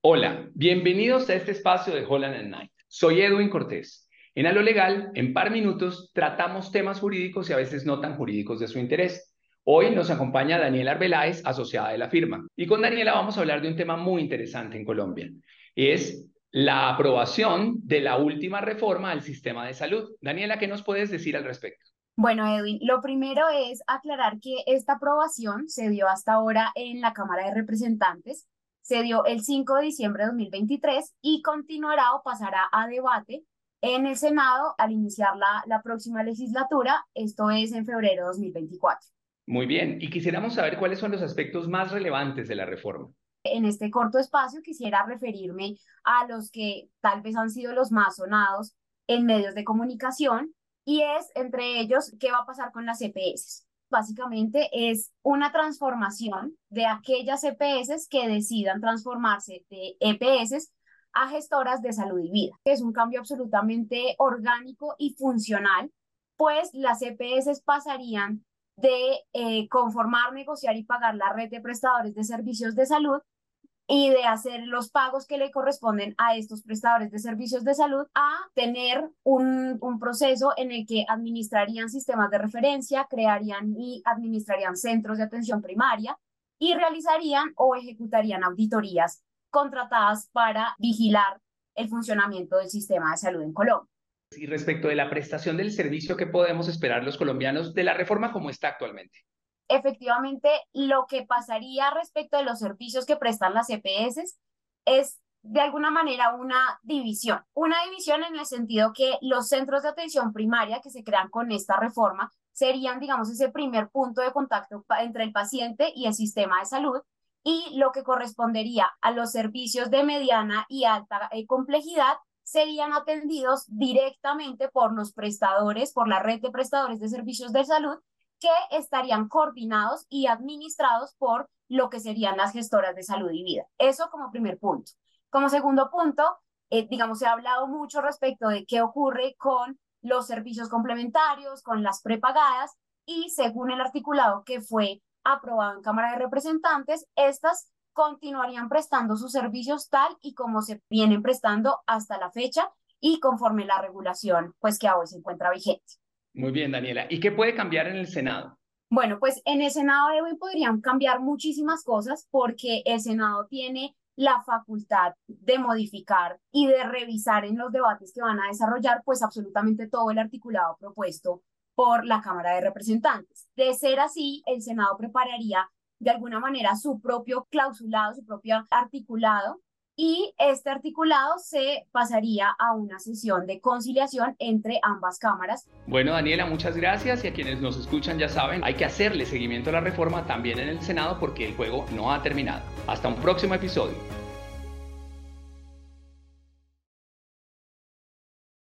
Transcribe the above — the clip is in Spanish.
Hola, bienvenidos a este espacio de Holland and Knight. Soy Edwin Cortés. En A Legal, en par minutos, tratamos temas jurídicos y a veces no tan jurídicos de su interés. Hoy nos acompaña Daniela Arbeláez, asociada de la firma. Y con Daniela vamos a hablar de un tema muy interesante en Colombia. Es la aprobación de la última reforma al sistema de salud. Daniela, ¿qué nos puedes decir al respecto? Bueno, Edwin, lo primero es aclarar que esta aprobación se dio hasta ahora en la Cámara de Representantes se dio el 5 de diciembre de 2023 y continuará o pasará a debate en el Senado al iniciar la, la próxima legislatura, esto es en febrero de 2024. Muy bien, y quisiéramos saber cuáles son los aspectos más relevantes de la reforma. En este corto espacio quisiera referirme a los que tal vez han sido los más sonados en medios de comunicación y es entre ellos qué va a pasar con las EPS básicamente es una transformación de aquellas EPS que decidan transformarse de EPS a gestoras de salud y vida, es un cambio absolutamente orgánico y funcional, pues las EPS pasarían de eh, conformar, negociar y pagar la red de prestadores de servicios de salud y de hacer los pagos que le corresponden a estos prestadores de servicios de salud a tener un, un, proceso en el que administrarían sistemas de referencia, crearían y administrarían centros de atención primaria y realizarían o ejecutarían auditorías contratadas para vigilar el funcionamiento del sistema de salud en Colombia. Y respecto de la prestación del servicio, ¿qué podemos esperar los colombianos de la reforma como está actualmente? Efectivamente lo que pasaría respecto de los servicios que prestan las EPS es de alguna manera una división. Una división en el sentido que los centros de atención primaria que se crean con esta reforma serían, digamos, ese primer punto de contacto entre el paciente y el sistema de salud y lo que correspondería a los servicios de mediana y alta eh, complejidad serían atendidos directamente por los prestadores, por la red de prestadores de servicios de salud que estarían coordinados y administrados por lo que serían las gestoras de salud y vida. Eso como primer punto. Como segundo punto, eh, digamos, se ha hablado mucho respecto de qué ocurre con los servicios complementarios, con las prepagadas, y según el articulado que fue aprobado en Cámara de Representantes, estas continuarían prestando sus servicios tal y como se vienen prestando hasta la fecha y conforme la regulación pues que hoy se encuentra vigente. Muy bien, Daniela. ¿Y qué puede cambiar en el Senado? Bueno, pues en el Senado de hoy podrían cambiar muchísimas cosas porque el Senado tiene la facultad de modificar y de revisar en los debates que van a desarrollar, pues absolutamente todo el articulado propuesto por la Cámara de Representantes. De ser así, el Senado prepararía de alguna manera su propio clausulado, su propio articulado y este articulado se pasaría a una sesión de conciliación entre ambas cámaras. Bueno, Daniela, muchas gracias y a quienes nos escuchan ya saben, hay que hacerle seguimiento a la reforma también en el Senado porque el juego no ha terminado. Hasta un próximo episodio.